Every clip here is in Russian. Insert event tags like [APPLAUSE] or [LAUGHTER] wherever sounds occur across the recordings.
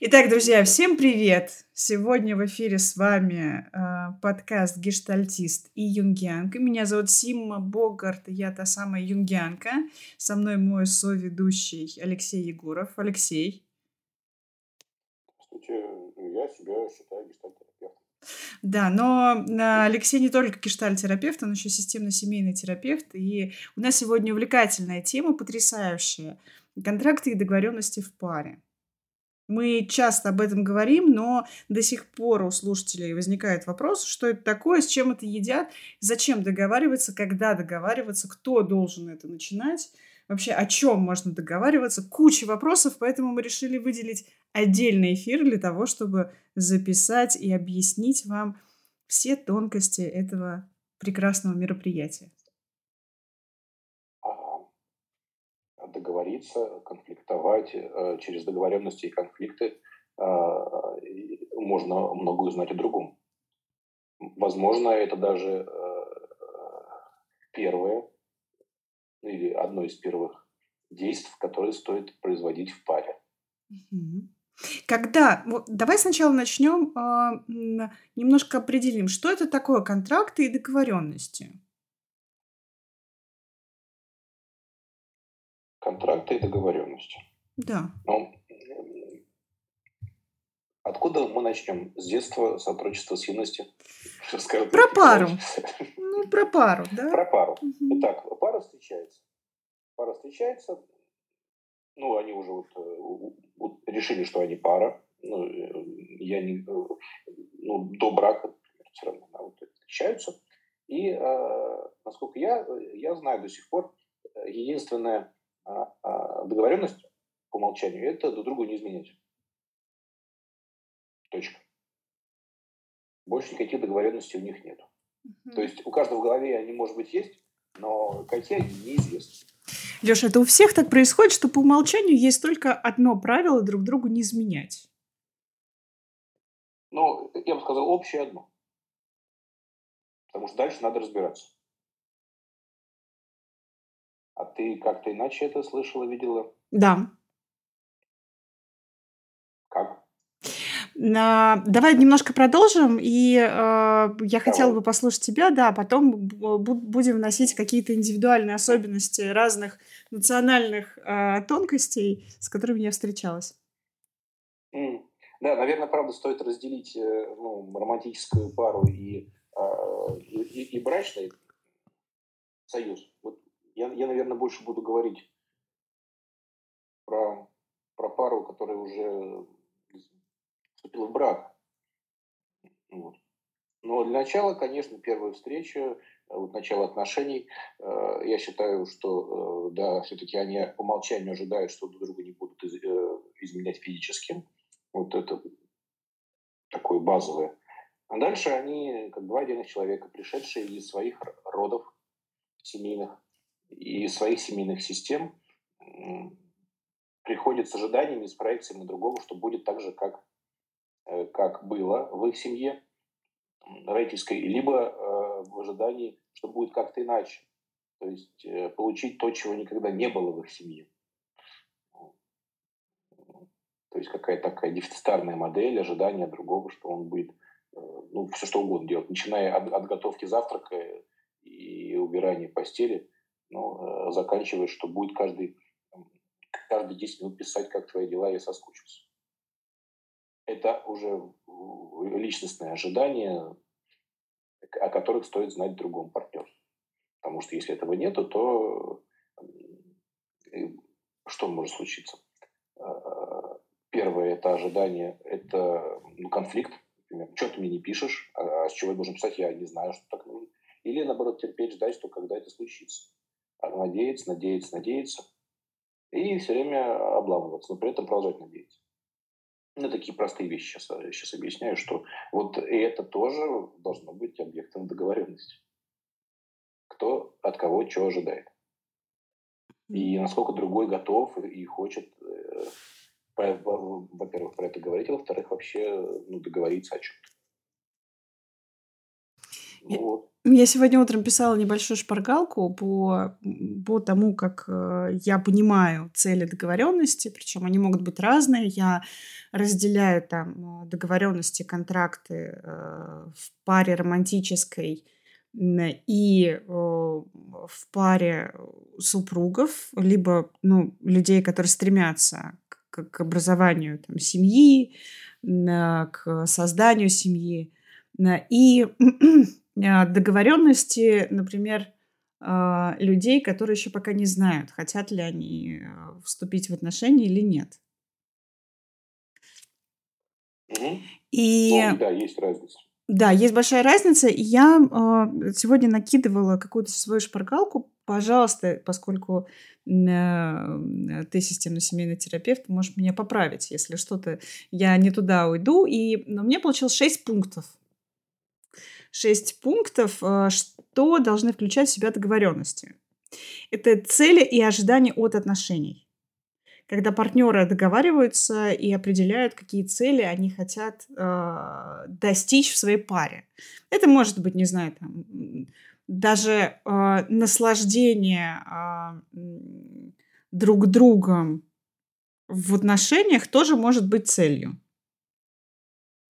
Итак, друзья, всем привет! Сегодня в эфире с вами э, подкаст «Гештальтист» и «Юнгианка». Меня зовут Симма Богарт, и я та самая юнгианка. Со мной мой соведущий Алексей Егоров. Алексей. Здравствуйте, я себя считаю гештальтерапевтом. Да, но э, Алексей не только гештальтерапевт, он еще системно-семейный терапевт. И у нас сегодня увлекательная тема, потрясающая. Контракты и договоренности в паре. Мы часто об этом говорим, но до сих пор у слушателей возникает вопрос, что это такое, с чем это едят, зачем договариваться, когда договариваться, кто должен это начинать, вообще о чем можно договариваться. Куча вопросов, поэтому мы решили выделить отдельный эфир для того, чтобы записать и объяснить вам все тонкости этого прекрасного мероприятия. Договориться, конфликтовать. Э, через договоренности и конфликты э, можно много узнать о другом. Возможно, это даже э, первое или одно из первых действий, которые стоит производить в паре. Когда, давай сначала начнем, э, немножко определим, что это такое контракты и договоренности. Контракты и договоренности. Да. Ну, откуда мы начнем? С детства, сотрудничества с юности? [LAUGHS] Скажем, про пару. [LAUGHS] Ну, про пару, да? Про пару. Угу. Итак, пара встречается. Пара встречается. Ну, они уже вот, вот решили, что они пара. Ну, я не... Ну, до брака все равно да, вот, встречаются. И, э, насколько я, я знаю до сих пор, единственное а договоренность по умолчанию – это друг другу не изменять. Точка. Больше никаких договоренностей у них нет. Угу. То есть у каждого в голове они, может быть, есть, но какие они неизвестны. Леша, это у всех так происходит, что по умолчанию есть только одно правило – друг другу не изменять. Ну, я бы сказал, общее одно. Потому что дальше надо разбираться. А ты как-то иначе это слышала, видела? Да. Как? Давай немножко продолжим, и э, я Давай. хотела бы послушать тебя, да, а потом будем вносить какие-то индивидуальные особенности разных национальных э, тонкостей, с которыми я встречалась. Mm. Да, наверное, правда, стоит разделить э, ну, романтическую пару и, э, и, и брачный союз. Вот я, я, наверное, больше буду говорить про, про пару, которая уже вступила в брак. Вот. Но для начала, конечно, первая встреча, вот начало отношений, э, я считаю, что, э, да, все-таки они по умолчанию ожидают, что друг друга не будут из, э, изменять физически. Вот это такое базовое. А дальше они, как два отдельных человека, пришедшие из своих родов семейных, и своих семейных систем приходят с ожиданиями, с проекциями на другого, что будет так же, как, э, как было в их семье родительской, либо э, в ожидании, что будет как-то иначе. То есть э, получить то, чего никогда не было в их семье. То есть какая-то такая дефицитарная модель ожидания другого, что он будет ну, все что угодно делать, начиная от, от готовки завтрака и убирания постели – ну, э, заканчивая, что будет каждый, каждые 10 минут писать, как твои дела, я соскучился. Это уже личностное ожидание, о которых стоит знать другому партнеру. Потому что если этого нету, то что может случиться? Э, первое – это ожидание, это ну, конфликт. Например, что ты мне не пишешь, а, а с чего я должен писать, я не знаю, что так нужно. Или, наоборот, терпеть, ждать, что когда это случится надеяться, надеяться, надеяться. И все время обламываться, но при этом продолжать надеяться. Ну, такие простые вещи сейчас, сейчас объясняю, что вот это тоже должно быть объектом договоренности. Кто от кого чего ожидает. И насколько другой готов и хочет, э, во-первых, про это говорить, а во-вторых, вообще ну, договориться о чем-то. Ну, вот. Я сегодня утром писала небольшую шпаргалку по, по тому, как э, я понимаю цели договоренности, причем они могут быть разные. Я разделяю там э, договоренности, контракты э, в паре романтической и в паре супругов, либо ну, людей, которые стремятся к, к образованию там, семьи, к созданию семьи. И а, [CLEARS THROAT] договоренности, например, а, людей, которые еще пока не знают, хотят ли они а, вступить в отношения или нет. И ну, да, есть разница. Да, есть большая разница. Я э, сегодня накидывала какую-то свою шпаргалку. Пожалуйста, поскольку э, ты системно-семейный терапевт, можешь меня поправить, если что-то я не туда уйду. И но мне получилось 6 пунктов шесть пунктов, э, что должны включать в себя договоренности. Это цели и ожидания от отношений. Когда партнеры договариваются и определяют, какие цели они хотят э, достичь в своей паре. Это может быть, не знаю, там, даже э, наслаждение э, друг другом в отношениях тоже может быть целью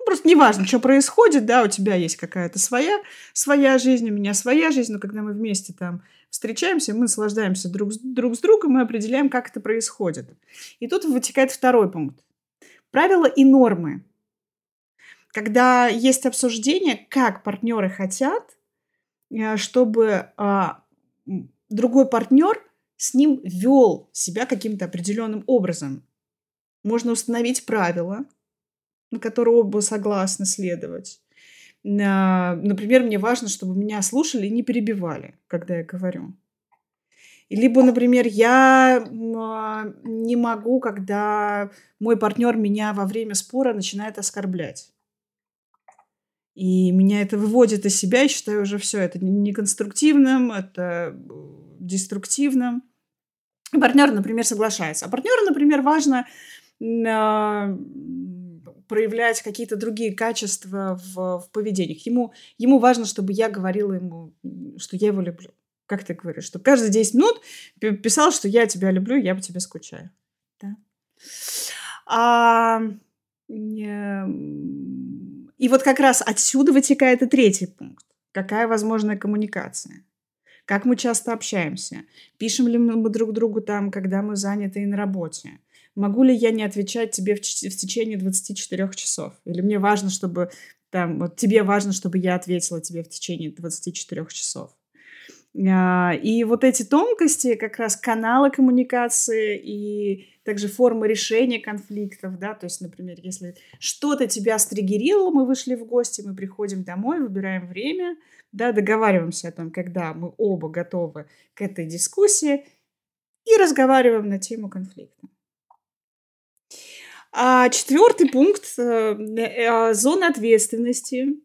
просто неважно, что происходит, да, у тебя есть какая-то своя, своя жизнь, у меня своя жизнь, но когда мы вместе там встречаемся, мы наслаждаемся друг, друг с другом, мы определяем, как это происходит. И тут вытекает второй пункт. Правила и нормы. Когда есть обсуждение, как партнеры хотят, э, чтобы а, другой партнер с ним вел себя каким-то определенным образом. Можно установить правила, на которые оба согласны следовать. Например, мне важно, чтобы меня слушали и не перебивали, когда я говорю. Либо, например, я а, не могу, когда мой партнер меня во время спора начинает оскорблять. И меня это выводит из себя, и считаю уже все, это неконструктивным, это деструктивным. партнер, например, соглашается. А партнеру, например, важно а, проявлять какие-то другие качества в, в поведениях. Ему, ему важно, чтобы я говорила ему, что я его люблю. Как ты говоришь? Чтобы каждые 10 минут писал, что я тебя люблю, я по тебе скучаю. Да? А, и вот как раз отсюда вытекает и третий пункт. Какая возможная коммуникация? Как мы часто общаемся? Пишем ли мы друг другу там, когда мы заняты и на работе? Могу ли я не отвечать тебе в, в течение 24 часов? Или мне важно, чтобы там, вот тебе важно, чтобы я ответила тебе в течение 24 часов? А, и вот эти тонкости, как раз каналы коммуникации и также формы решения конфликтов, да, то есть, например, если что-то тебя стригерило, мы вышли в гости, мы приходим домой, выбираем время, да, договариваемся о том, когда мы оба готовы к этой дискуссии и разговариваем на тему конфликта. А четвертый пункт э, э, зона ответственности.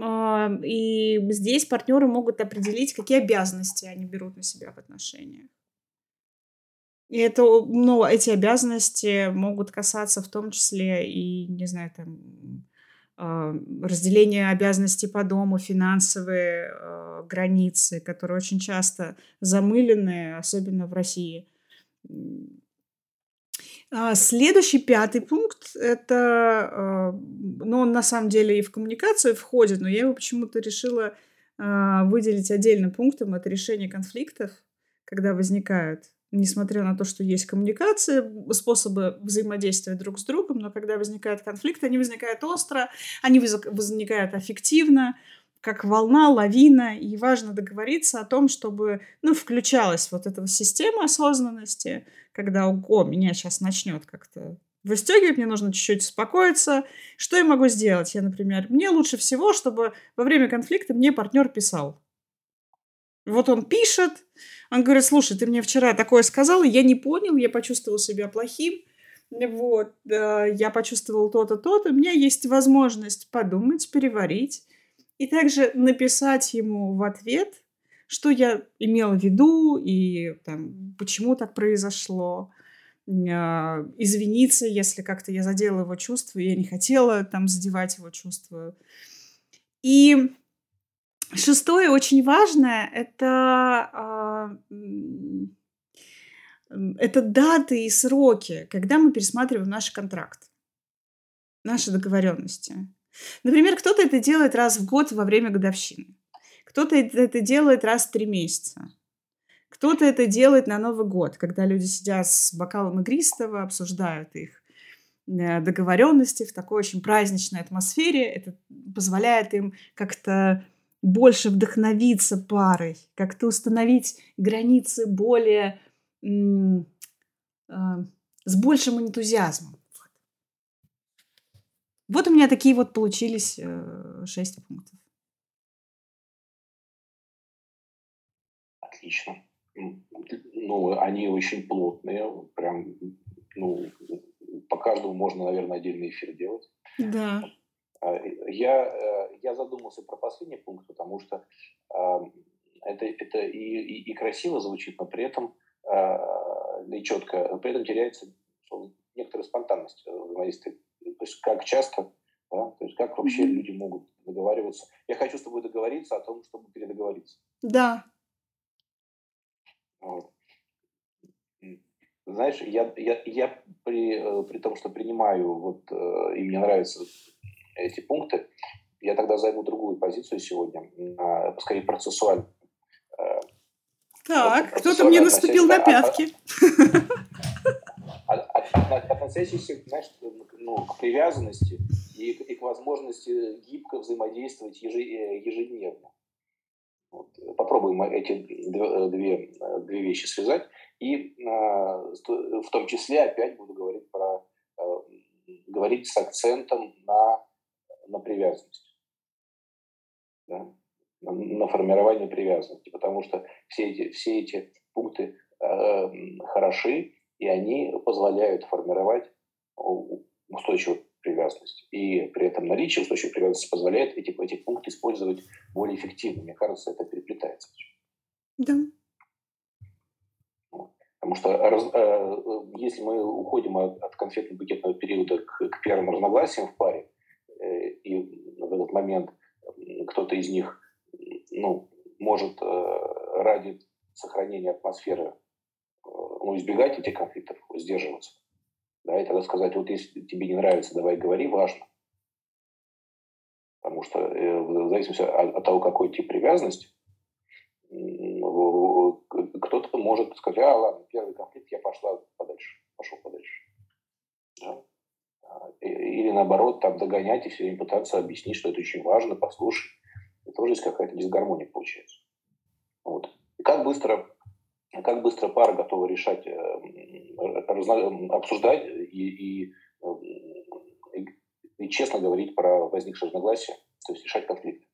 А, и здесь партнеры могут определить, какие обязанности они берут на себя в отношениях. И это, ну, эти обязанности могут касаться в том числе и, не знаю, там, а, разделения обязанностей по дому, финансовые а, границы, которые очень часто замылены, особенно в России. А, следующий пятый пункт это, а, ну, он на самом деле и в коммуникацию входит, но я его почему-то решила а, выделить отдельным пунктом. Это решение конфликтов, когда возникают, несмотря на то, что есть коммуникация, способы взаимодействия друг с другом, но когда возникают конфликты, они возникают остро, они возникают аффективно, как волна, лавина, и важно договориться о том, чтобы, ну, включалась вот эта система осознанности, когда, о, меня сейчас начнет как-то выстегивать, мне нужно чуть-чуть успокоиться. Что я могу сделать? Я, например, мне лучше всего, чтобы во время конфликта мне партнер писал. Вот он пишет, он говорит, слушай, ты мне вчера такое сказал, я не понял, я почувствовал себя плохим, вот, я почувствовал то-то, то-то, у меня есть возможность подумать, переварить, и также написать ему в ответ, что я имела в виду и там, почему так произошло. А, извиниться, если как-то я задела его чувства, я не хотела там задевать его чувства. И Шестое очень важное это а, это даты и сроки, когда мы пересматриваем наш контракт, наши договоренности. Например, кто-то это делает раз в год во время годовщины, кто-то это делает раз в три месяца, кто-то это делает на Новый год, когда люди сидят с бокалом игристого, обсуждают их э, договоренности в такой очень праздничной атмосфере. Это позволяет им как-то больше вдохновиться парой, как-то установить границы более а, с большим энтузиазмом. Вот у меня такие вот получились э, шесть пунктов. Отлично. Ну, они очень плотные, прям, ну, по каждому можно, наверное, отдельный эфир делать. Да. А, я, э, я задумался про последний пункт, потому что это, это и, и, и красиво звучит, но при этом и четко, при этом теряется некоторая спонтанность взаимодействия. То есть как часто, да, то есть как вообще люди могут договариваться. Я хочу с тобой договориться о том, чтобы передоговориться. Да. Вот. Знаешь, я, я, я при, э, при том, что принимаю, вот, э, и мне нравятся эти пункты, я тогда займу другую позицию сегодня, скорее процессуальную. Э, так, кто-то мне наступил на пятки. Относящийся, знаешь, ну, к привязанности и, и к возможности гибко взаимодействовать ежедневно. Попробуем эти две, две вещи связать. И в том числе опять буду говорить про говорить с акцентом на, на привязанность. Да? на формирование привязанности, потому что все эти, все эти пункты э, хороши, и они позволяют формировать устойчивую привязанность. И при этом наличие устойчивой привязанности позволяет эти, эти пункты использовать более эффективно. Мне кажется, это переплетается. Да. Потому что раз, э, если мы уходим от, от конфетно-букетного периода к, к первым разногласиям в паре, э, и в этот момент кто-то из них ну, может э, ради сохранения атмосферы э, ну, избегать этих конфликтов, сдерживаться. Да, и тогда сказать, вот если тебе не нравится, давай говори, важно. Потому что э, в зависимости от, того, какой тип привязанности, кто-то может сказать, а, ладно, первый конфликт, я пошла подальше, пошел подальше. Да? А, или наоборот, там догонять и все время пытаться объяснить, что это очень важно, послушай тоже есть какая-то дисгармония получается. Вот. И как быстро, как быстро пара готова решать, э, обсуждать и, и, и, и честно говорить про возникшие разногласия, то есть решать конфликт.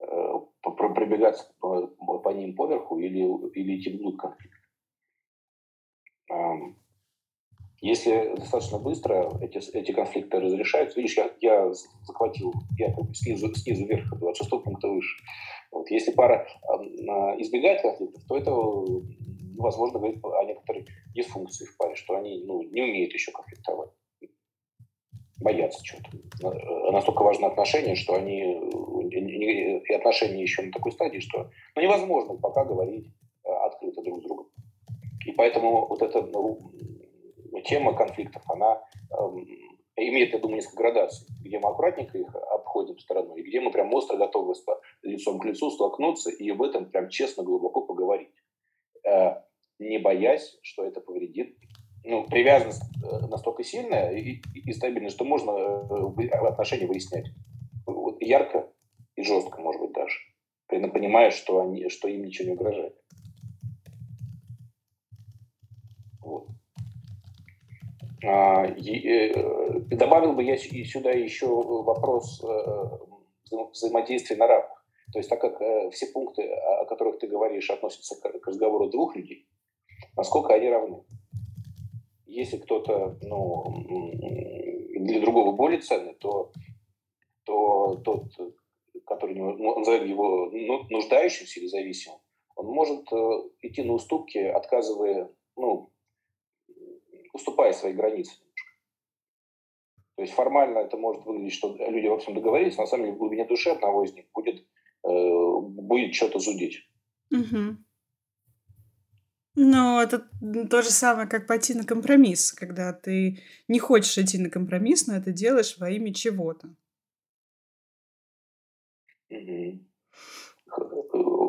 Э, пробегаться по, ним поверху или, или идти вглубь конфликта. Если достаточно быстро эти, эти конфликты разрешаются, видишь, я, я захватил, я как бы снизу, снизу вверх, от шестого пункта выше. Вот. Если пара э, избегает конфликтов, то это, возможно, говорит о некоторой дисфункции в паре, что они ну, не умеют еще конфликтовать боятся чего-то. Настолько важно отношения, что они и отношения еще на такой стадии, что ну, невозможно пока говорить э, открыто друг с другом. И поэтому вот это ну, тема конфликтов, она эм, имеет, я думаю, несколько градаций, где мы аккуратненько их обходим стороной, и где мы прям остро готовы лицом к лицу столкнуться и об этом прям честно, глубоко поговорить, э, не боясь, что это повредит. Ну, привязанность э, настолько сильная и, и, и стабильная, что можно э, отношения выяснять вот, ярко и жестко, может быть, даже, понимая, что, они, что им ничего не угрожает. А, э, добавил бы я сюда еще вопрос взаимодействия на равных. То есть так как э, все пункты, о которых ты говоришь, относятся к разговору двух людей, насколько они равны? Если кто-то ну, для другого более ценный, то, то тот, который ну, назовем его ну, нуждающимся или зависимым, он может идти на уступки, отказывая ну, уступая свои границы. То есть формально это может выглядеть, что люди во всем договорились, на самом деле в глубине души одного из них будет будет что-то зудеть. Угу. Ну, это то же самое, как пойти на компромисс, когда ты не хочешь идти на компромисс, но это делаешь во имя чего-то.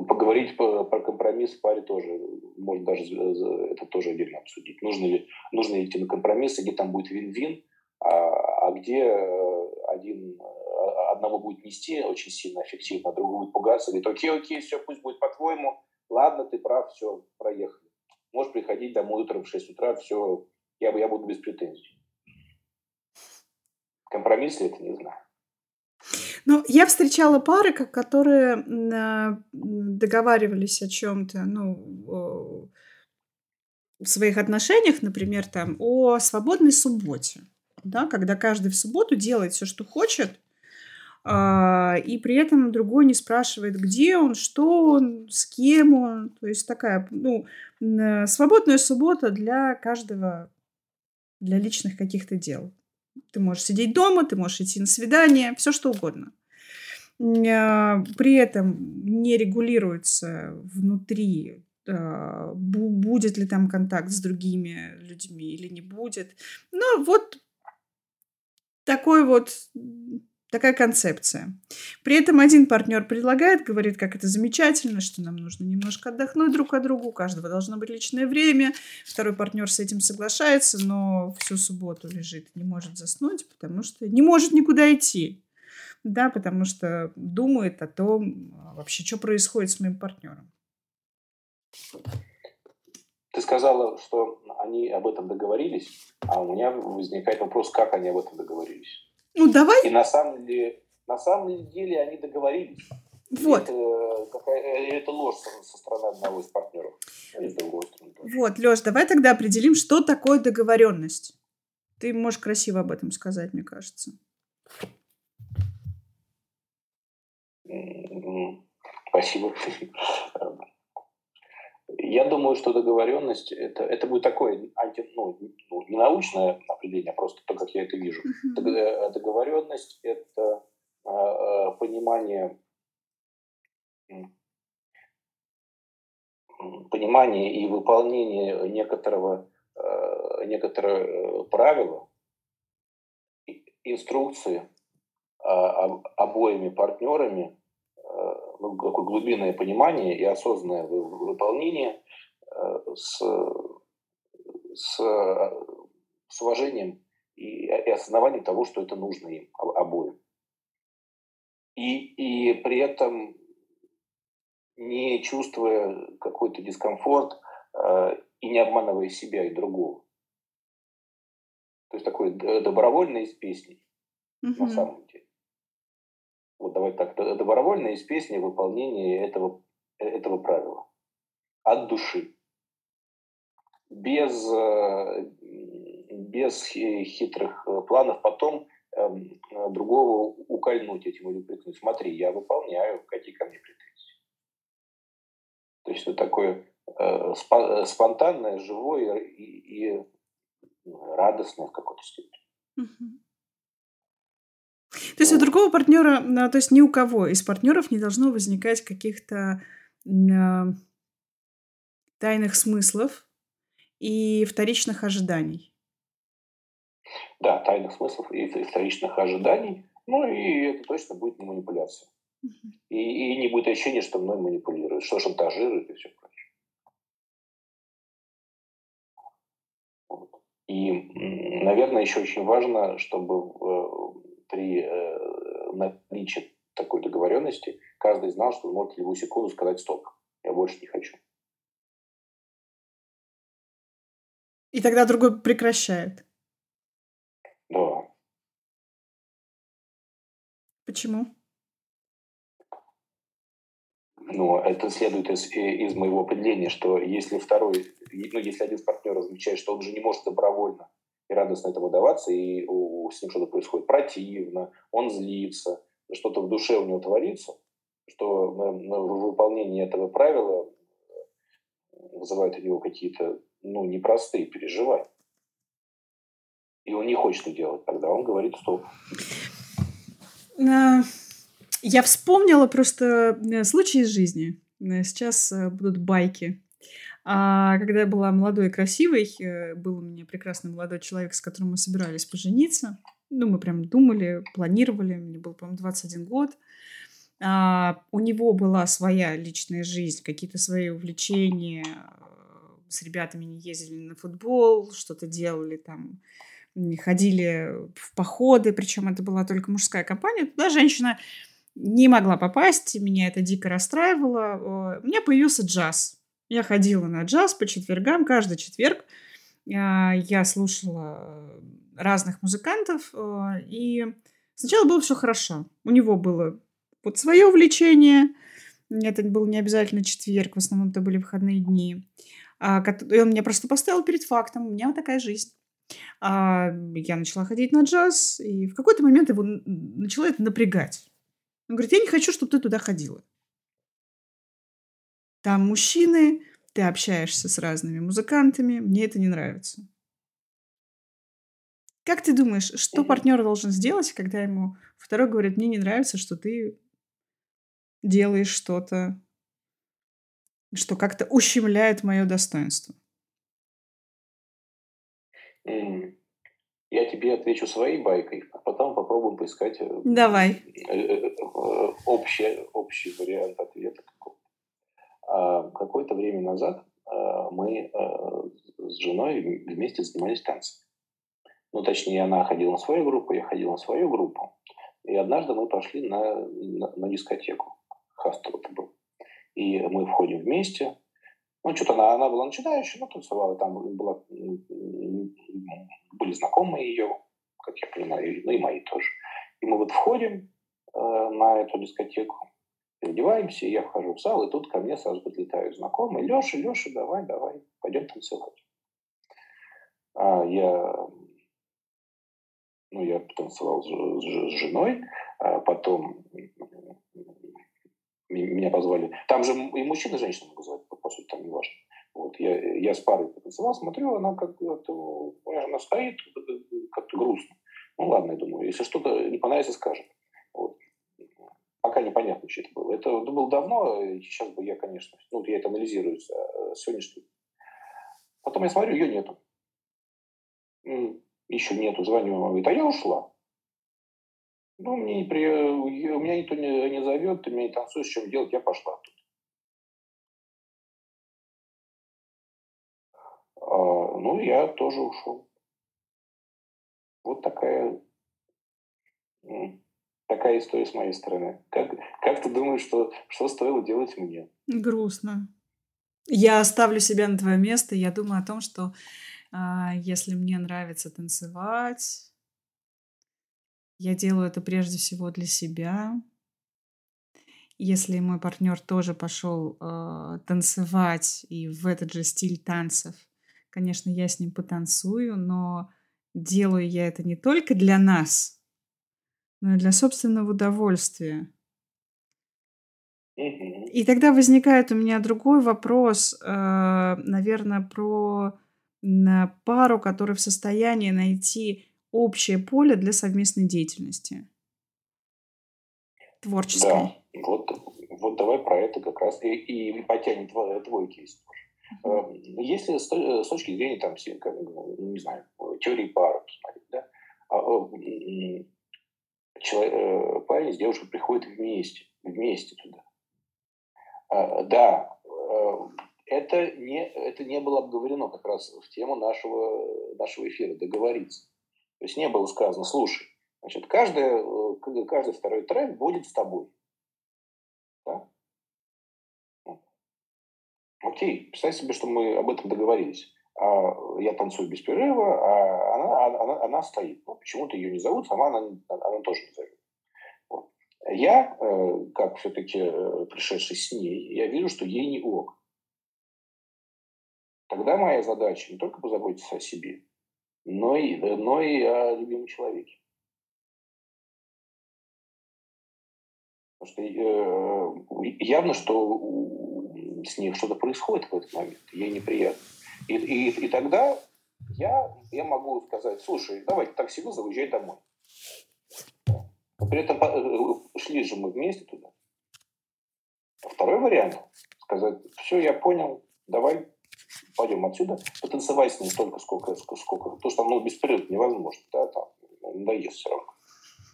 Поговорить по, про компромисс в паре тоже, можно даже это тоже отдельно обсудить. Нужно ли, нужно идти на компромисс, где там будет вин-вин, а, а где э, один, одного будет нести очень сильно эффективно, а другого будет пугаться, говорит, окей, окей, все, пусть будет по-твоему, ладно, ты прав, все, проехали. Можешь приходить домой утром в 6 утра, все, я, я буду без претензий. Компромисс ли это, не знаю. Ну, я встречала пары, которые а, договаривались о чем-то, ну, в своих отношениях, например, там, о свободной субботе, да, когда каждый в субботу делает все, что хочет, и при этом другой не спрашивает, где он, что он, с кем он. То есть такая, ну, свободная суббота для каждого, для личных каких-то дел. Ты можешь сидеть дома, ты можешь идти на свидание, все что угодно. А, при этом не регулируется внутри, а, будет ли там контакт с другими людьми или не будет. Ну, вот такой вот такая концепция. При этом один партнер предлагает, говорит, как это замечательно, что нам нужно немножко отдохнуть друг от друга, у каждого должно быть личное время. Второй партнер с этим соглашается, но всю субботу лежит, не может заснуть, потому что не может никуда идти. Да, потому что думает о том, а, вообще, что происходит с моим партнером. Ты сказала, что они об этом договорились, а у меня возникает вопрос, как они об этом договорились. Ну, давай. И на самом деле, на самом деле они договорились. Вот. Это, какая, это ложь со, стороны одного из партнеров. Вот, Леш, давай тогда определим, что такое договоренность. Ты можешь красиво об этом сказать, мне кажется. Спасибо. [LAUGHS] Я думаю, что договоренность это, это будет такое анти, ну, ну, не научное определение, а просто то, как я это вижу. Uh-huh. Договоренность это э, понимание понимание и выполнение некоторого э, некоторого правила, инструкции а, обоими партнерами ну, такое глубинное понимание и осознанное выполнение э, с, с, с уважением и, и осознаванием того, что это нужно им обоим. И, и при этом не чувствуя какой-то дискомфорт э, и не обманывая себя и другого. То есть такое добровольное из песней mm-hmm. на самом деле вот давай так, добровольно из песни выполнение этого, этого правила. От души. Без, э, без хитрых э, планов потом эм, другого укольнуть этим или упрекнуть. Смотри, я выполняю, какие ко мне претензии. То есть это такое э, спонтанное, живое и, и радостное в какой-то степени. То есть у другого партнера, а, то есть ни у кого из партнеров не должно возникать каких-то а, тайных смыслов и вторичных ожиданий. Да, тайных смыслов и вторичных ожиданий. Ну и это точно будет не манипуляция. Угу. И, и не будет ощущения, что мной манипулируют, что шантажируют и все прочее. И, наверное, еще очень важно, чтобы э, при э, наличии такой договоренности каждый знал, что он может в любую секунду сказать «стоп, я больше не хочу». И тогда другой прекращает. Да. Почему? Ну, это следует из, из моего определения, что если второй, ну, если один из партнеров замечает, что он же не может добровольно радостно этому даваться, и у, с ним что-то происходит противно, он злится, что-то в душе у него творится, что на, на выполнение этого правила вызывает у него какие-то ну, непростые переживания. И он не хочет это делать, тогда он говорит стоп. Я вспомнила просто э, случай из жизни. Э, сейчас э, будут байки. А когда я была молодой и красивой, был у меня прекрасный молодой человек, с которым мы собирались пожениться. Ну, мы прям думали, планировали. Мне был, по-моему, 21 год. А, у него была своя личная жизнь, какие-то свои увлечения. С ребятами не ездили на футбол, что-то делали там, ходили в походы, причем это была только мужская компания. Туда женщина не могла попасть, меня это дико расстраивало. У меня появился джаз. Я ходила на джаз по четвергам, каждый четверг а, я слушала разных музыкантов, а, и сначала было все хорошо. У него было вот свое увлечение, это был не обязательно четверг, в основном это были выходные дни. А, и он меня просто поставил перед фактом, у меня вот такая жизнь. Я начала ходить на джаз, и в какой-то момент его начала это напрягать. Он говорит, я не хочу, чтобы ты туда ходила. Там мужчины, ты общаешься с разными музыкантами, мне это не нравится. Как ты думаешь, что партнер должен сделать, когда ему второй говорит, мне не нравится, что ты делаешь что-то, что как-то ущемляет мое достоинство? Я тебе отвечу своей байкой, а потом попробуем поискать э, Давай. Э, э, общий, общий вариант какое-то время назад мы с женой вместе занимались танцами. Ну, точнее, она ходила на свою группу, я ходил на свою группу. И однажды мы пошли на, на, на дискотеку. Хастел это был. И мы входим вместе, ну, что-то она, она была начинающая, но танцевала, там была, были знакомые ее, как я понимаю, ну и мои тоже. И мы вот входим э, на эту дискотеку, переодеваемся, я вхожу в зал, и тут ко мне сразу подлетают знакомые. Леша, Леша, давай, давай, пойдем танцевать. А я, ну, я танцевал с, с, с женой, а потом меня позвали. Там же и мужчины, и женщины могут звать, по сути, там не важно. Вот, я, я с парой потанцевал, смотрю, она как-то, она стоит, как-то грустно. Ну ладно, я думаю, если что-то не понравится, скажет. Вот. Пока непонятно, что это было. Это, было давно, сейчас бы я, конечно, ну, я это анализирую э, сегодняшним. Потом я смотрю, ее нету. Еще нету, звоню, она говорит, а я ушла. Ну, мне не при... у меня никто не, не зовет, ты меня не танцуешь, чем делать, я пошла тут. А, ну, я тоже ушел. Вот такая, такая история с моей стороны. Как, как ты думаешь, что, что стоило делать мне? Грустно. Я оставлю себя на твое место. Я думаю о том, что а, если мне нравится танцевать, я делаю это прежде всего для себя. Если мой партнер тоже пошел э, танцевать и в этот же стиль танцев, конечно, я с ним потанцую, но делаю я это не только для нас, но и для собственного удовольствия. И тогда возникает у меня другой вопрос, э, наверное, про пару, которая в состоянии найти общее поле для совместной деятельности. Творческой. Да, вот, вот давай про это как раз и, и потянем твой, кейс. Uh-huh. Если с, с точки зрения, там, ну, не знаю, теории пары посмотреть, да, а, человек, э, парень с девушкой приходят вместе, вместе туда. А, да, э, это не, это не было обговорено как раз в тему нашего, нашего эфира, договориться. То есть не было сказано, слушай, значит, каждый, э, каждый второй трек будет с тобой. Да? Окей, представь себе, что мы об этом договорились. А я танцую без перерыва, а она, она, она стоит. Ну, почему-то ее не зовут, сама она, она тоже не зовет. Вот. Я, э, как все-таки э, пришедший с ней, я вижу, что ей не ок. Тогда моя задача не только позаботиться о себе, но и, но и о любимом человеке. Потому что э, явно, что с ней что-то происходит в этот момент, ей неприятно. И, и, и тогда я, я могу сказать, слушай, давай такси вызов, уезжай домой. при этом э, шли же мы вместе туда. Второй вариант – сказать, все, я понял, давай пойдем отсюда, потанцевай с ним столько, сколько, сколько, то, что ну, беспрерывно невозможно, да, там, надоест все равно.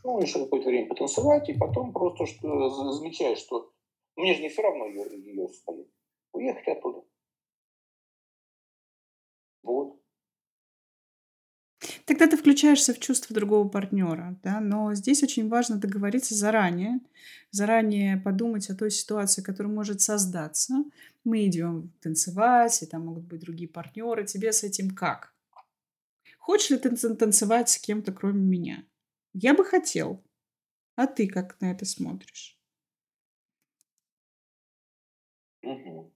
Ну, еще какое-то время потанцевать, и потом просто что, замечаешь, что мне же не все равно ее, ее. Уехать оттуда. Вот. Тогда ты включаешься в чувство другого партнера, да, но здесь очень важно договориться заранее, заранее подумать о той ситуации, которая может создаться. Мы идем танцевать, и там могут быть другие партнеры. Тебе с этим как? Хочешь ли ты танцевать с кем-то, кроме меня? Я бы хотел. А ты как на это смотришь? Угу.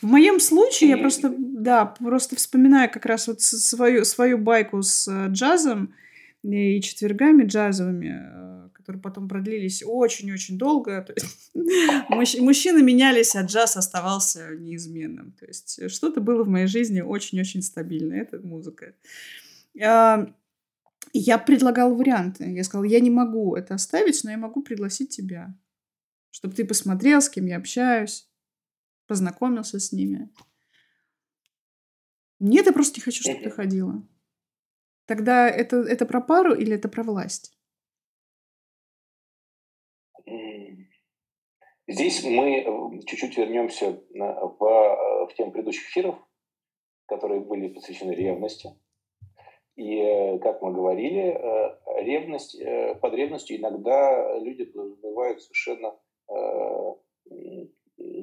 В моем случае, я просто, да, просто вспоминаю как раз вот свою, свою байку с э, джазом и четвергами джазовыми, э, которые потом продлились очень-очень долго. То есть [LAUGHS] мужчины менялись, а джаз оставался неизменным. То есть что-то было в моей жизни очень-очень стабильно. Это музыка. А, я предлагала варианты. Я сказала, я не могу это оставить, но я могу пригласить тебя, чтобы ты посмотрел, с кем я общаюсь познакомился с ними. Нет, я просто не хочу, чтобы ты ходила. Тогда это, это про пару или это про власть? Здесь мы э, чуть-чуть вернемся в, э, в тему предыдущих эфиров, которые были посвящены ревности. И, э, как мы говорили, ревность, под ревностью иногда люди подразумевают совершенно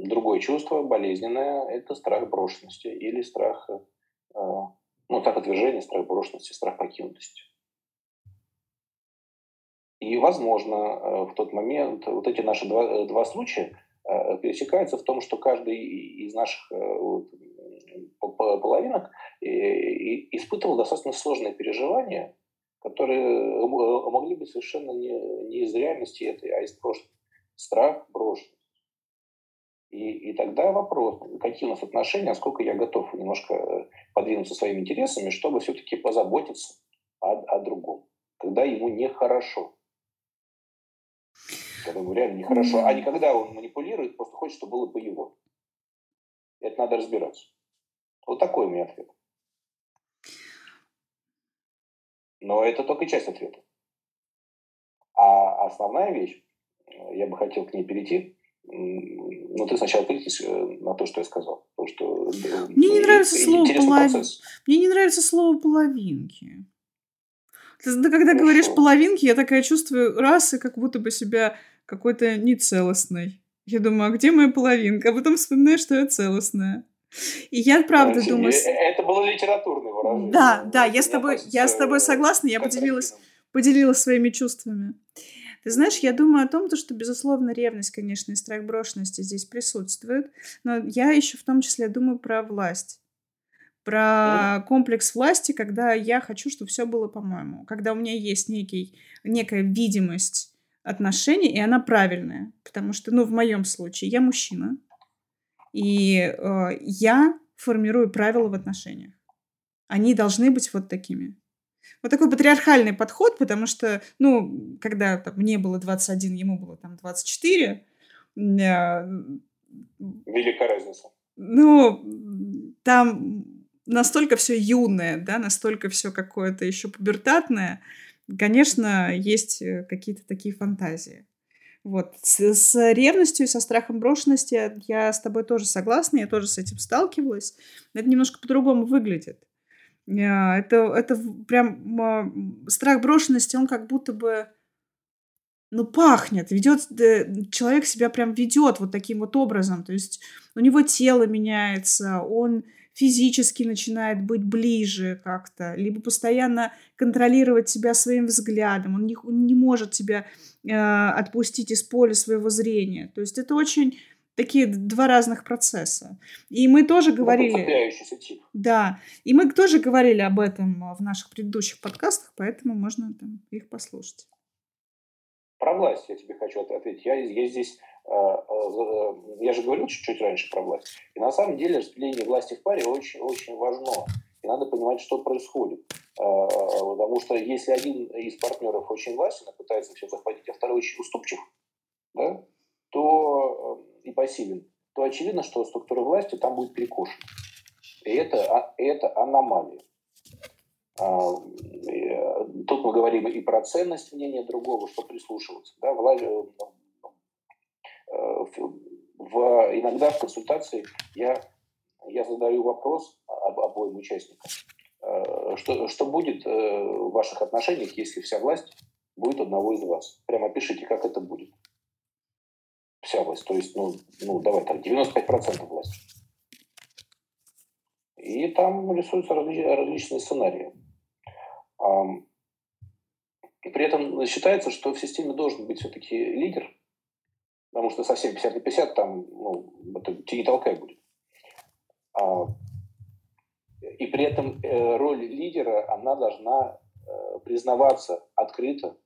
Другое чувство, болезненное, это страх брошенности или страх, э, ну, так отвержение, страх брошенности, страх покинутости. И, возможно, э, в тот момент вот эти наши два, э, два случая пересекаются в том, что каждый из наших половинок испытывал достаточно сложные переживания, которые могли быть совершенно не, не из реальности этой, а из прошлого. Страх брошенности и, и тогда вопрос, какие у нас отношения, насколько я готов немножко э, подвинуться своими интересами, чтобы все-таки позаботиться о, о другом, когда ему нехорошо. Когда ему реально нехорошо. А не когда он манипулирует, просто хочет, чтобы было по его. Это надо разбираться. Вот такой у меня ответ. Но это только часть ответа. А основная вещь, э, я бы хотел к ней перейти, ну, ты сначала критись э, на то, что я сказал. Потому что, Мне не нравится слово половинки. Мне не нравится слово половинки. Ты, ты когда Хорошо. говоришь половинки, я такая чувствую раз и как будто бы себя какой-то нецелостной. Я думаю, а где моя половинка? А потом вспоминаю, что я целостная. И я правда Значит, думаю... Это было литературное выражение. Да, да, я с тобой, я с тобой согласна, я поделилась, поделилась своими чувствами. Ты знаешь, я думаю о том, что, безусловно, ревность, конечно, и страх брошенности здесь присутствуют, но я еще в том числе думаю про власть. Про комплекс власти, когда я хочу, чтобы все было по-моему, когда у меня есть некий, некая видимость отношений, и она правильная, потому что, ну, в моем случае, я мужчина, и э, я формирую правила в отношениях. Они должны быть вот такими вот такой патриархальный подход, потому что, ну, когда там, мне было 21, ему было там 24. Э, Великая разница. Ну, там настолько все юное, да, настолько все какое-то еще пубертатное, конечно, есть э, какие-то такие фантазии. Вот. С, с ревностью и со страхом брошенности я с тобой тоже согласна, я тоже с этим сталкивалась. Это немножко по-другому выглядит. А, это, это прям страх брошенности, он как будто бы ну, пахнет, ведет, человек себя прям ведет вот таким вот образом, то есть у него тело меняется, он физически начинает быть ближе как-то, либо постоянно контролировать себя своим взглядом, он не, он не может тебя э, отпустить из поля своего зрения. То есть это очень такие два разных процесса. И мы тоже говорили... Тип. Да, и мы тоже говорили об этом в наших предыдущих подкастах, поэтому можно там их послушать. Про власть я тебе хочу ответить. Я, я здесь, э, э, я же говорил чуть-чуть раньше про власть. И на самом деле распределение власти в паре очень, очень важно. и надо понимать, что происходит. А, потому что если один из партнеров очень властен, пытается все захватить, а второй очень уступчив, да, то и пассивен, то очевидно, что структура власти там будет перекошена. И это, это аномалия. А, э, тут мы говорим и про ценность мнения другого, что прислушиваться. Да, власть, э, э, в, иногда в консультации я, я задаю вопрос об, обоим участникам. Что, что будет в ваших отношениях, если вся власть будет одного из вас? Прямо пишите, как это будет. Вся власть. То есть, ну, ну давай так, 95% власти. И там рисуются разли, различные сценарии. И при этом считается, что в системе должен быть все-таки лидер, потому что совсем 50 на 50 там ну, это не толкай будет. А, и при этом э, роль лидера, она должна э, признаваться открыто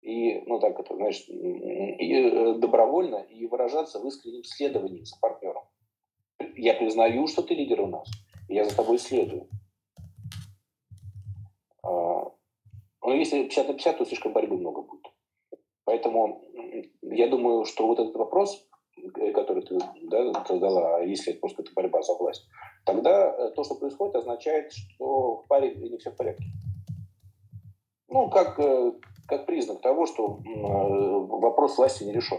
и, ну так это, знаешь, и, э, добровольно и выражаться в искреннем следовании за партнером. Я признаю, что ты лидер у нас, я за тобой следую. А, но если 50 на 50, то слишком борьбы много будет. Поэтому я думаю, что вот этот вопрос, э, который ты да, задала, а если это просто это борьба за власть, тогда э, то, что происходит, означает, что в паре не все в порядке. Ну, как, как признак того, что вопрос власти не решен.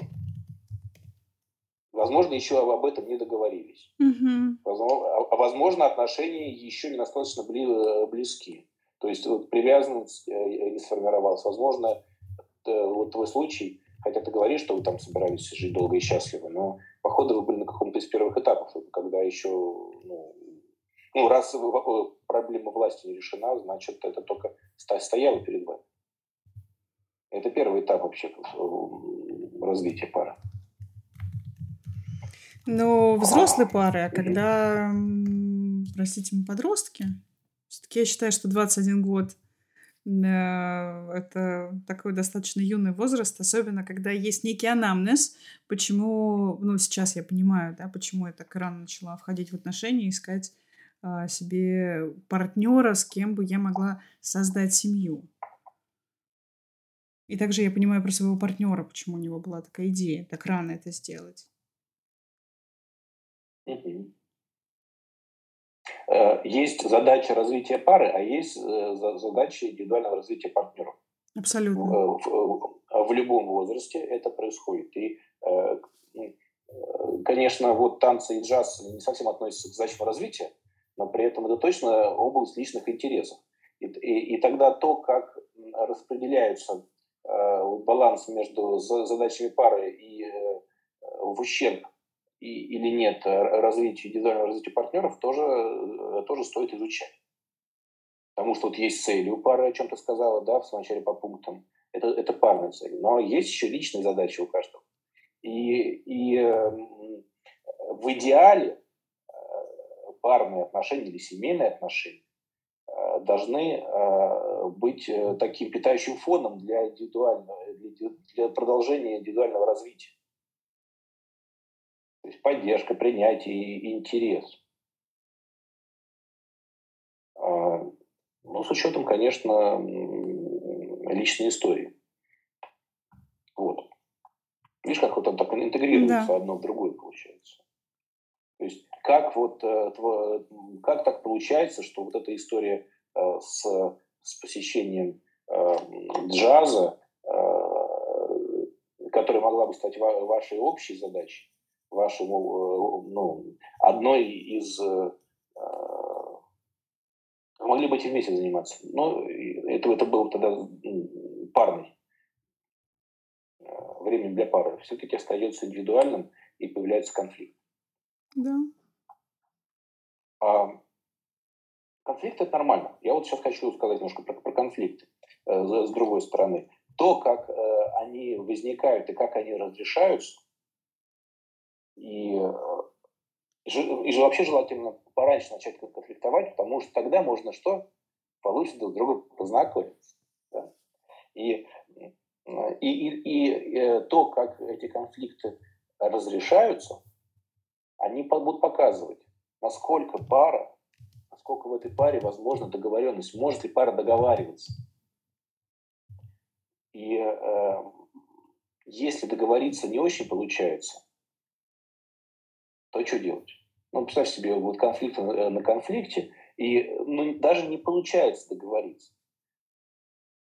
Возможно, еще об этом не договорились. Угу. Возможно, отношения еще недостаточно близки. То есть вот привязанность э, не сформировалась. Возможно, вот твой случай, хотя ты говоришь, что вы там собирались жить долго и счастливо, но походу вы были на каком-то из первых этапов, когда еще, ну, ну раз проблема власти не решена, значит, это только стояло перед вами. Это первый этап вообще развития пары. Но взрослые пары, а когда, простите, мы подростки, все-таки я считаю, что 21 год это такой достаточно юный возраст, особенно когда есть некий анамнез, почему, ну, сейчас я понимаю, да, почему я так рано начала входить в отношения, искать а, себе партнера, с кем бы я могла создать семью. И также я понимаю про своего партнера, почему у него была такая идея, так рано это сделать. Э, есть задача развития пары, а есть э, задача индивидуального развития партнеров. Абсолютно. В, в, в любом возрасте это происходит. И, э, конечно, вот танцы и джаз не совсем относятся к задачам развития, но при этом это точно область личных интересов. И, и, и тогда то, как распределяется баланс между задачами пары и в ущерб и, или нет э, развития, индивидуального развития партнеров, тоже, э, тоже стоит изучать. Потому что вот есть цели у пары, о чем ты сказала, да, в начале по пунктам. Это, это парные цели. Но есть еще личные задачи у каждого. И, и э, в идеале э, парные отношения или семейные отношения э, должны э, быть таким питающим фоном для, индивидуального, для, продолжения индивидуального развития. То есть поддержка, принятие и интерес. А, ну, с учетом, конечно, личной истории. Вот. Видишь, как вот он так интегрируется да. одно в другое получается. То есть как вот э, как так получается, что вот эта история э, с, с посещением э, джаза, которая могла бы стать вашей общей задачей, вашему, э, ну, одной из... Э, могли бы этим вместе заниматься. Но это, это был тогда парный э, время для пары. Все-таки остается индивидуальным и появляется конфликт. Да. А конфликт это нормально. Я вот сейчас хочу сказать немножко про, про конфликты с другой стороны. То, как они возникают и как они разрешаются, и, э, и же вообще желательно пораньше начать конфликтовать, потому что тогда можно что? Получится друг друга познакомиться. Да? И, и, и, и э, то, как эти конфликты разрешаются, они будут показывать, насколько пара, насколько в этой паре возможна договоренность, может ли пара договариваться. И э, если договориться не очень получается, то что делать? Ну, представь себе, вот конфликт на, на конфликте, и ну, даже не получается договориться.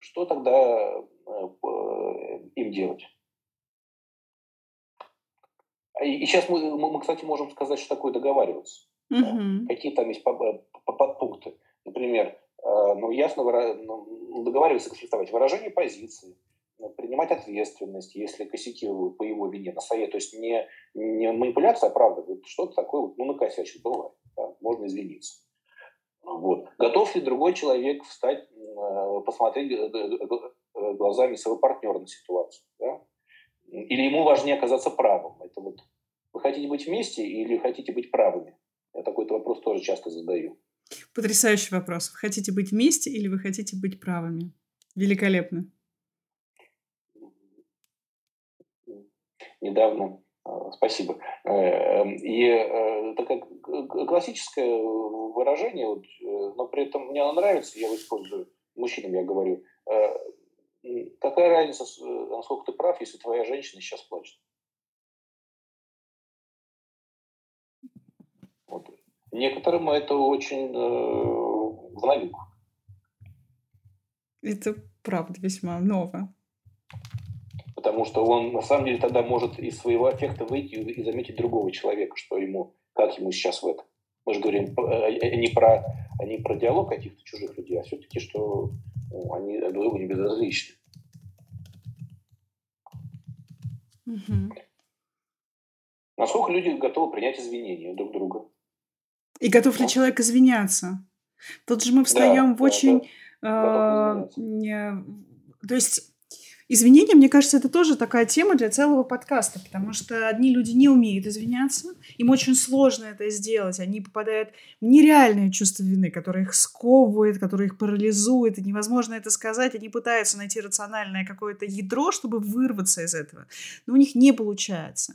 Что тогда э, им делать? И, и сейчас мы, мы, кстати, можем сказать, что такое договариваться. Угу. Да? Какие там есть подпункты. Например, э, ну, ясно ну, договариваться, конфликтовать. Выражение позиции, принимать ответственность, если косяки по его вине на совет. То есть не, не манипуляция, а правда. Что-то такое, ну, накосячил, бывает. Да? Можно извиниться. Вот. Готов ли другой человек встать, э, посмотреть э, глазами своего партнера на ситуацию? Да? Или ему важнее оказаться правым? Это вот вы хотите быть вместе или хотите быть правыми? Я такой-то вопрос тоже часто задаю. Потрясающий вопрос. Вы хотите быть вместе или вы хотите быть правыми? Великолепно. Недавно, а, спасибо. Э, и э, такое классическое выражение, э, но при этом мне оно нравится, я его использую, мужчинам я говорю, какая разница, насколько ты прав, если твоя женщина сейчас плачет? Некоторым это очень э, в новинку. Это правда весьма ново. Потому что он на самом деле тогда может из своего эффекта выйти и заметить другого человека, что ему, как ему сейчас в этом. Мы же говорим э, э, не про, не про диалог каких-то чужих людей, а все-таки, что ну, они друг другу не безразличны. Угу. Насколько люди готовы принять извинения друг друга? И готов ли человек извиняться? Тут же мы встаем да, в очень... Да, да. Э, то есть Извинения, мне кажется, это тоже такая тема для целого подкаста, потому что одни люди не умеют извиняться, им очень сложно это сделать, они попадают в нереальное чувство вины, которое их сковывает, которое их парализует, и невозможно это сказать, они пытаются найти рациональное какое-то ядро, чтобы вырваться из этого, но у них не получается.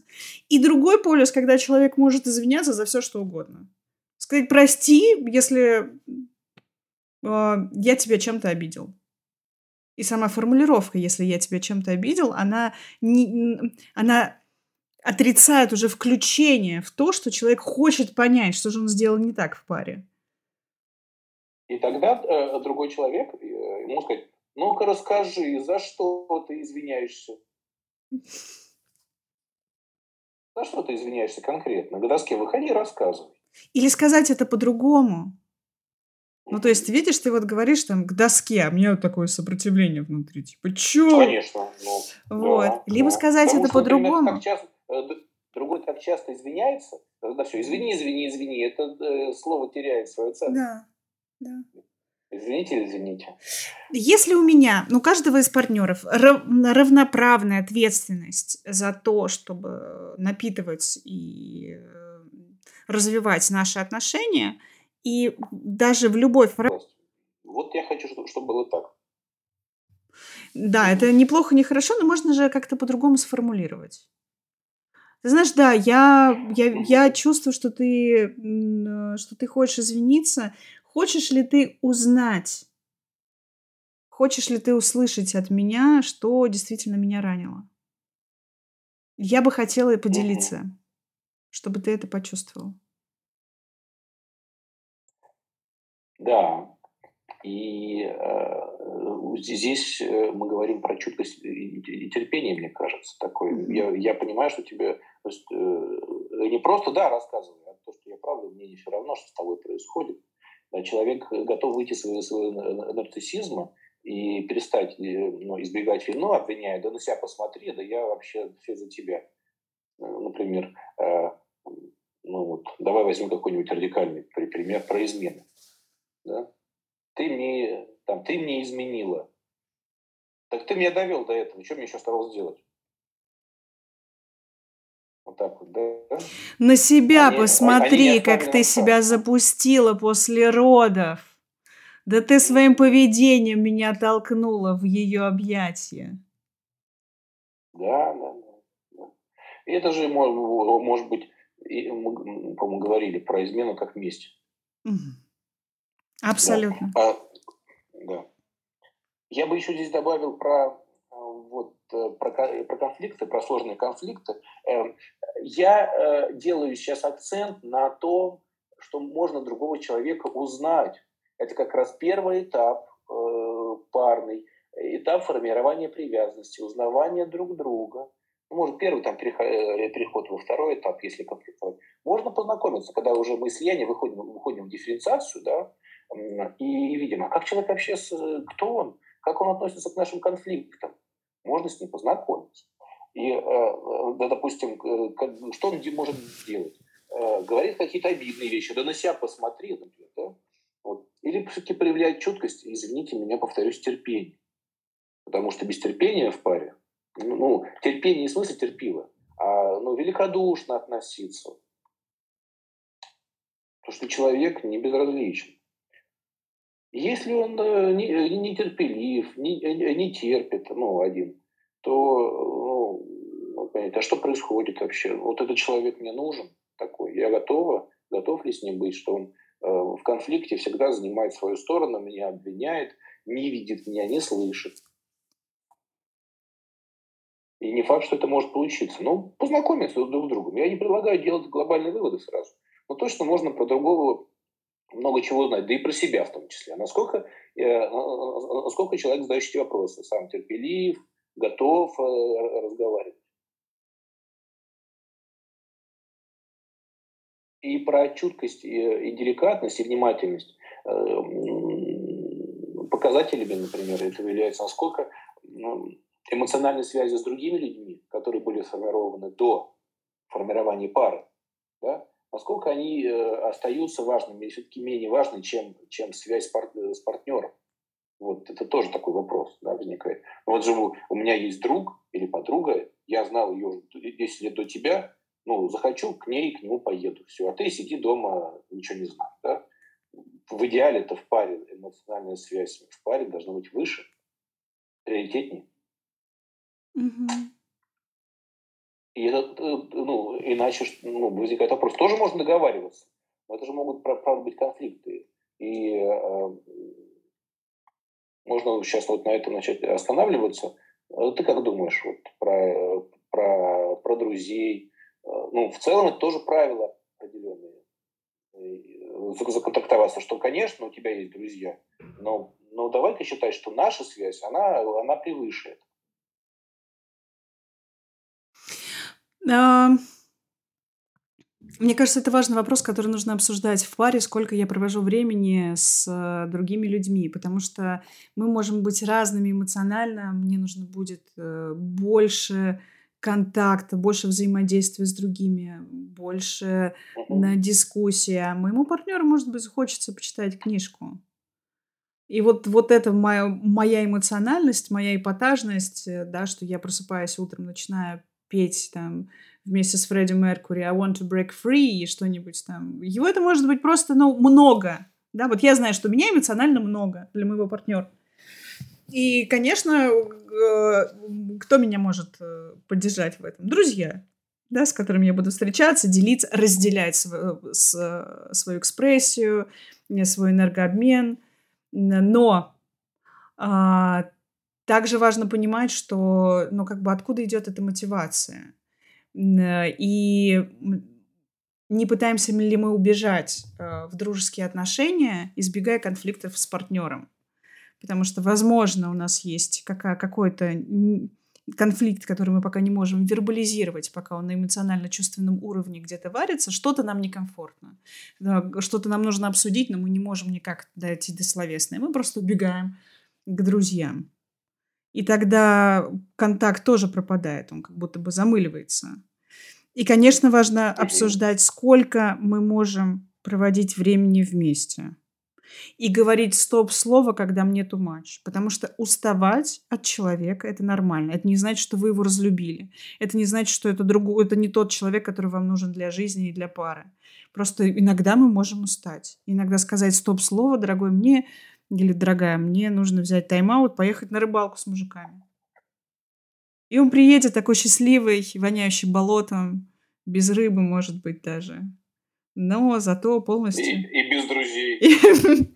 И другой полюс, когда человек может извиняться за все, что угодно. Сказать «прости», если э, я тебя чем-то обидел и сама формулировка, если я тебя чем-то обидел, она, не, она отрицает уже включение в то, что человек хочет понять, что же он сделал не так в паре. И тогда э, другой человек э, ему сказать, ну-ка расскажи, за что ты извиняешься? [LAUGHS] За что ты извиняешься конкретно? К доске выходи и рассказывай. Или сказать это по-другому. Ну, то есть, видишь, ты вот говоришь там к доске, а у меня вот такое сопротивление внутри. Типа, чё? Конечно. Ну, вот. Да, Либо да. сказать Потому это по-другому. Э, другой так часто извиняется. Да все, извини, извини, извини. Это э, слово теряет свою ценность. Да, да. Извините, извините. Если у меня, ну, каждого из партнеров равноправная ответственность за то, чтобы напитывать и э, развивать наши отношения – и даже в любой фразе... Вот я хочу, чтобы было так. Да, это неплохо, не хорошо, но можно же как-то по-другому сформулировать. Ты знаешь, да, я, я, я чувствую, что ты, что ты хочешь извиниться. Хочешь ли ты узнать, хочешь ли ты услышать от меня, что действительно меня ранило? Я бы хотела поделиться, чтобы ты это почувствовал. Да. И э, здесь э, мы говорим про чуткость и терпение, мне кажется, такое. Я, я понимаю, что тебе то есть, э, не просто да рассказывай, а то, что я правда, мне не все равно, что с тобой происходит. Да, человек готов выйти из своего, своего нарциссизма и перестать ну, избегать вину, обвиняя, да на себя посмотри, да я вообще все за тебя. Например, э, ну вот, давай возьмем какой-нибудь радикальный пример про измены да? Ты мне, там, ты мне изменила. Так ты меня довел до этого. Что мне еще оставалось сделать? Вот так вот, да? На себя они, посмотри, они как ты себя запустила после родов. Да ты своим поведением меня толкнула в ее объятия. Да, да, да. И это же может быть, мы, по-моему, говорили про измену как месть. Угу. Абсолютно. Да. А, да. Я бы еще здесь добавил про а, вот э, про, про конфликты, про сложные конфликты. Эм, я э, делаю сейчас акцент на том, что можно другого человека узнать. Это как раз первый этап э, парный, этап формирования привязанности, узнавания друг друга. Ну, может, первый там переход, переход во второй этап, если конфликтовать. Можно познакомиться, когда уже мы с Леней выходим, выходим в дифференциацию, да, и видим, а как человек вообще, кто он, как он относится к нашим конфликтам. Можно с ним познакомиться. И, э, э, допустим, э, что он может делать? Говорит какие-то обидные вещи. Да на себя посмотри, например. Да? Вот. Или все-таки проявляет чуткость, извините меня, повторюсь, терпение. Потому что без терпения в паре, ну, терпение не в смысле терпило, а ну, великодушно относиться. Потому что человек не безразличен. Если он э, нетерпелив, не, не, не терпит, ну, один, то, ну, понимаете, а что происходит вообще? Вот этот человек мне нужен такой, я готова, готов ли с ним быть, что он э, в конфликте всегда занимает свою сторону, меня обвиняет, не видит меня, не слышит. И не факт, что это может получиться. Ну, познакомиться друг с другом. Я не предлагаю делать глобальные выводы сразу. Но точно можно про другого много чего знать, да и про себя в том числе. Насколько, э, насколько человек задающий вопросы, сам терпелив, готов э, разговаривать. И про чуткость и, деликатность, и внимательность э, показателями, например, это является, насколько эмоциональные связи с другими людьми, которые были сформированы до формирования пары, да, насколько они э, остаются важными все-таки менее важны, чем, чем связь с партнером. Вот это тоже такой вопрос да, возникает. Вот же у меня есть друг или подруга, я знал ее 10 лет до тебя, ну, захочу, к ней, к нему поеду. Все, а ты сиди дома, ничего не знаю. Да? В идеале это в паре, эмоциональная связь в паре должна быть выше, приоритетнее. Угу. И это, э, ну, иначе ну, возникает вопрос. Тоже можно договариваться. Но это же могут, правда, быть конфликты. И э, можно сейчас вот на этом начать останавливаться. Э, ты как думаешь вот, про, про, про друзей? Э, ну, в целом это тоже правила определенные. Законтрактоваться, что, конечно, у тебя есть друзья, но, но давай-ка считать, что наша связь, она, она превыше этого. Мне кажется, это важный вопрос, который нужно обсуждать в паре, сколько я провожу времени с э, другими людьми, потому что мы можем быть разными эмоционально, мне нужно будет э, больше контакта, больше взаимодействия с другими, больше на дискуссии. А моему партнеру, может быть, хочется почитать книжку. И вот, вот это моя, моя эмоциональность, моя эпатажность, э, да, что я просыпаюсь утром, начинаю петь там вместе с Фредди Меркури I want to break free и что-нибудь там. Его это может быть просто, ну, много. Да, вот я знаю, что меня эмоционально много для моего партнера. И, конечно, э, кто меня может э, поддержать в этом? Друзья, да, с которыми я буду встречаться, делиться, разделять свою, свою экспрессию, свой энергообмен. Но а, также важно понимать, что, ну, как бы откуда идет эта мотивация. И не пытаемся ли мы убежать э, в дружеские отношения, избегая конфликтов с партнером. Потому что, возможно, у нас есть какой-то конфликт, который мы пока не можем вербализировать, пока он на эмоционально-чувственном уровне где-то варится, что-то нам некомфортно. Что-то нам нужно обсудить, но мы не можем никак дойти до словесной. Мы просто убегаем к друзьям. И тогда контакт тоже пропадает, он как будто бы замыливается. И, конечно, важно обсуждать, сколько мы можем проводить времени вместе. И говорить стоп-слово, когда мне too much. Потому что уставать от человека – это нормально. Это не значит, что вы его разлюбили. Это не значит, что это, другой, это не тот человек, который вам нужен для жизни и для пары. Просто иногда мы можем устать. Иногда сказать стоп-слово, дорогой, мне или, дорогая, мне нужно взять тайм-аут, поехать на рыбалку с мужиками. И он приедет такой счастливый, воняющий болотом, без рыбы, может быть, даже. Но зато полностью... И, и без друзей. [LAUGHS]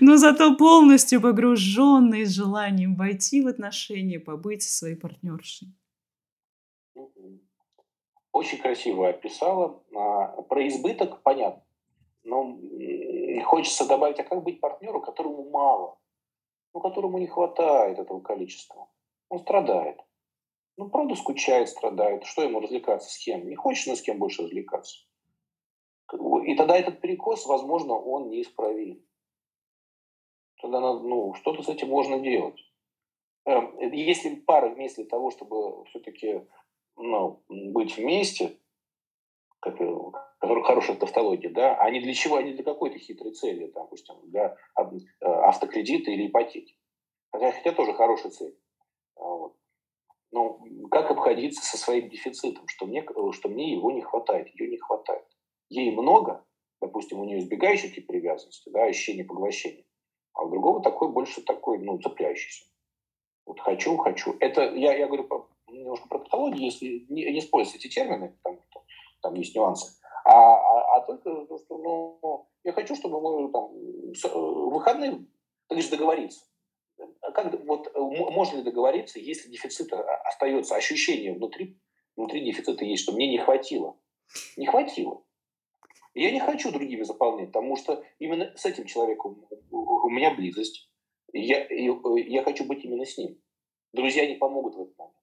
Но зато полностью погруженный желанием войти в отношения, побыть со своей партнершей. Очень красиво описала. А, про избыток понятно. Но хочется добавить, а как быть партнеру, которому мало? Ну, которому не хватает этого количества. Он страдает. Ну, правда, скучает, страдает. Что ему развлекаться с кем? Не хочет на с кем больше развлекаться. И тогда этот перекос, возможно, он неисправим. Тогда надо, ну, что-то с этим можно делать. Эм, если пара вместо того, чтобы все-таки ну, быть вместе, как, хорошая тавтология, да, а не для чего, а не для какой-то хитрой цели, допустим, для э, автокредита или ипотеки. Хотя, хотя тоже хорошая цель. А вот. Но как обходиться со своим дефицитом, что мне, что мне его не хватает, ее не хватает. Ей много, допустим, у нее избегающий тип привязанности, да, ощущение поглощения, а у другого такой больше такой, ну, цепляющийся. Вот хочу, хочу. Это я, я говорю немножко про патологию, если не, не использовать эти термины, потому что там есть нюансы, а, а, а только то, что ну, я хочу, чтобы мы там э, выходные лишь договориться. А как, вот, э, можно ли договориться, если дефицит остается, ощущение внутри, внутри дефицита есть, что мне не хватило. Не хватило. Я не хочу другими заполнять, потому что именно с этим человеком у меня близость. Я, я хочу быть именно с ним. Друзья не помогут в этот момент.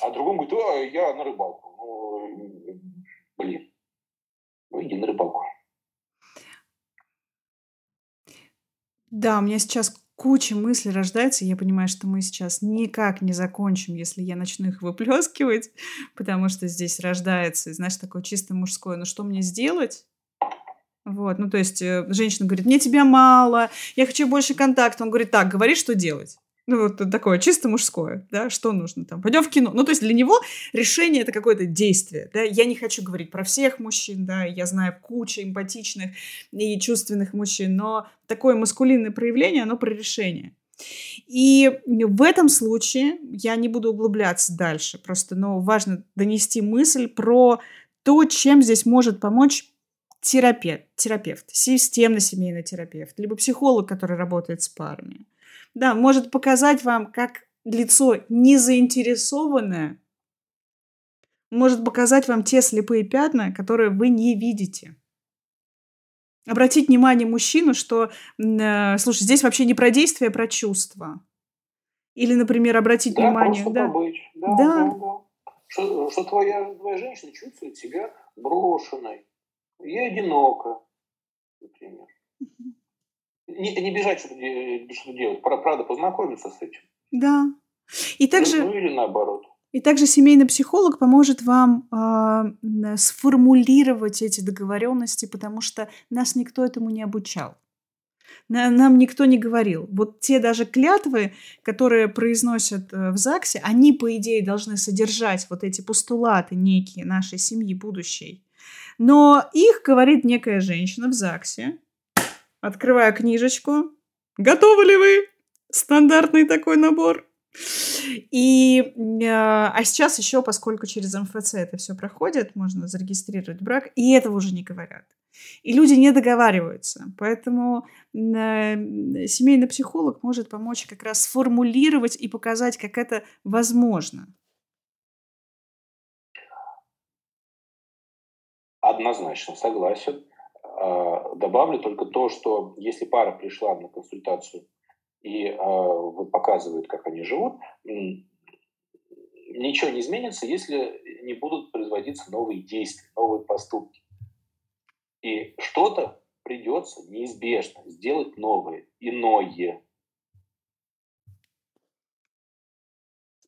А другому говорит, а, я на рыбалку. Ну иди на рыбалку. Да, у меня сейчас куча мыслей рождается, я понимаю, что мы сейчас никак не закончим, если я начну их выплескивать, [LAUGHS] потому что здесь рождается, знаешь, такое чисто мужское, ну что мне сделать? Вот, ну то есть э, женщина говорит, мне тебя мало, я хочу больше контакта. Он говорит, так, говори, что делать. Ну, вот такое чисто мужское, да, что нужно там, пойдем в кино. Ну, то есть для него решение это какое-то действие, да. Я не хочу говорить про всех мужчин, да, я знаю кучу эмпатичных и чувственных мужчин, но такое маскулинное проявление, оно про решение. И в этом случае я не буду углубляться дальше, просто, но важно донести мысль про то, чем здесь может помочь терапевт, терапевт, системно-семейный терапевт, либо психолог, который работает с парами. Да, может показать вам, как лицо незаинтересованное может показать вам те слепые пятна, которые вы не видите. Обратить внимание мужчину, что, э, слушай, здесь вообще не про действие, а про чувства. Или, например, обратить да, внимание... Да, побыть. Да, да. да, да. Что, что твоя, твоя женщина чувствует себя брошенной. И одиноко, например. Не, не бежать что-то, что делать, правда, познакомиться с этим. Да. И также... Ну, ну или наоборот. И также семейный психолог поможет вам э, сформулировать эти договоренности, потому что нас никто этому не обучал. Нам никто не говорил. Вот те даже клятвы, которые произносят э, в ЗАГСе, они, по идее, должны содержать вот эти постулаты некие нашей семьи будущей. Но их говорит некая женщина в ЗАГСе, Открываю книжечку. Готовы ли вы? Стандартный такой набор. И, э, а сейчас еще, поскольку через МФЦ это все проходит, можно зарегистрировать брак, и этого уже не говорят. И люди не договариваются. Поэтому э, семейный психолог может помочь как раз сформулировать и показать, как это возможно. Однозначно согласен. А, добавлю только то, что если пара пришла на консультацию и а, вот показывают, как они живут, ничего не изменится, если не будут производиться новые действия, новые поступки. И что-то придется неизбежно сделать новое, иное.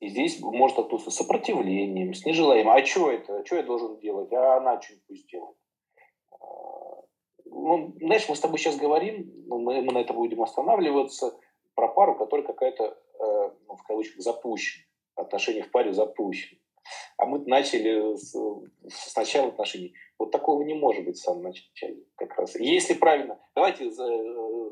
И здесь может оттуда сопротивлением, с нежеланием. А что это? Что я должен делать? А она что-нибудь пусть делает ну, знаешь, мы с тобой сейчас говорим, ну, мы, мы на это будем останавливаться, про пару, которая какая-то, э, ну, в кавычках, запущена. Отношения в паре запущены. А мы начали с, с начала отношений. Вот такого не может быть в самом начале как раз. Если правильно, давайте за,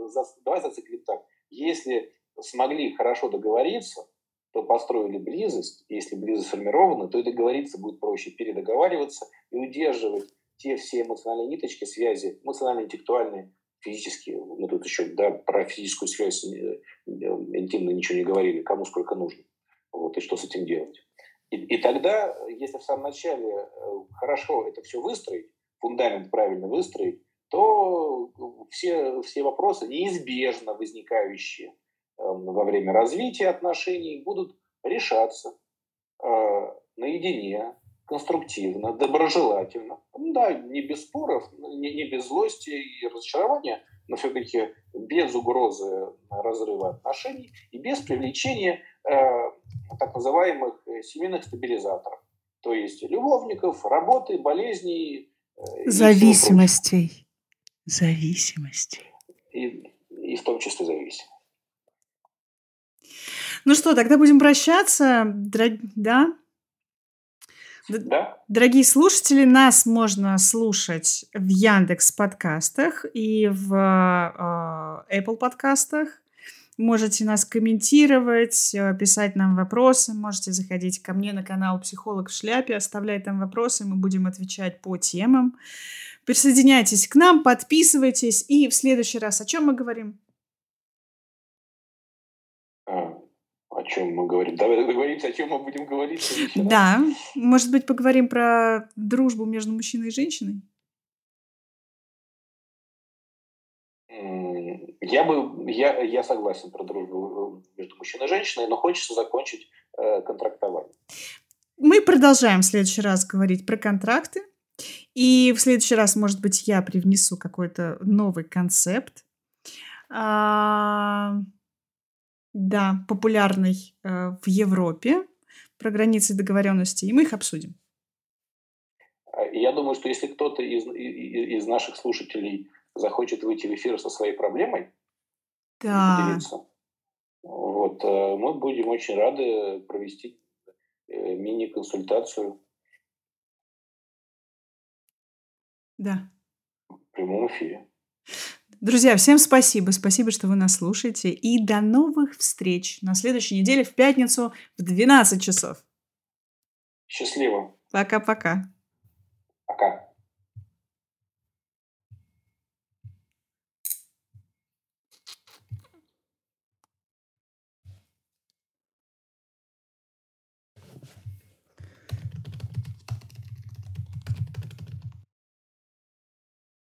за, давай зациклим так. Если смогли хорошо договориться, то построили близость. Если близость сформирована, то и договориться будет проще, передоговариваться и удерживать те все эмоциональные ниточки, связи, эмоционально-интеллектуальные, физически, мы тут еще да, про физическую связь э, интимно ничего не говорили, кому сколько нужно, вот, и что с этим делать. И, и тогда, если в самом начале э, хорошо это все выстроить, фундамент правильно выстроить, то все, все вопросы, неизбежно возникающие во время развития отношений, будут решаться э, наедине, конструктивно, доброжелательно. Ну да, не без споров, не, не без злости и разочарования, но все-таки без угрозы разрыва отношений и без привлечения э, так называемых э, семейных стабилизаторов. То есть любовников, работы, болезней. Э, Зависимостей. Зависимостей. И, и в том числе зависимость. Ну что, тогда будем прощаться, да? Да. Дорогие слушатели, нас можно слушать в Яндекс подкастах и в э, Apple подкастах. Можете нас комментировать, э, писать нам вопросы, можете заходить ко мне на канал «Психолог в шляпе», оставлять там вопросы, мы будем отвечать по темам. Присоединяйтесь к нам, подписывайтесь, и в следующий раз о чем мы говорим? О чем мы говорим. Давай договоримся, о чем мы будем говорить. Да, может быть, поговорим про дружбу между мужчиной и женщиной? Я бы, я, я согласен про дружбу э, между мужчиной и женщиной, но хочется закончить э, контрактование. Мы продолжаем в следующий раз говорить про контракты. И в следующий раз, может быть, я привнесу какой-то новый концепт. А да, популярный э, в Европе про границы договоренности, и мы их обсудим. А, я думаю, что если кто-то из, из наших слушателей захочет выйти в эфир со своей проблемой, да. поделиться, вот, э, мы будем очень рады провести э, мини-консультацию. Да. В прямом эфире. Друзья, всем спасибо. Спасибо, что вы нас слушаете. И до новых встреч на следующей неделе в пятницу в 12 часов. Счастливо. Пока-пока. Пока.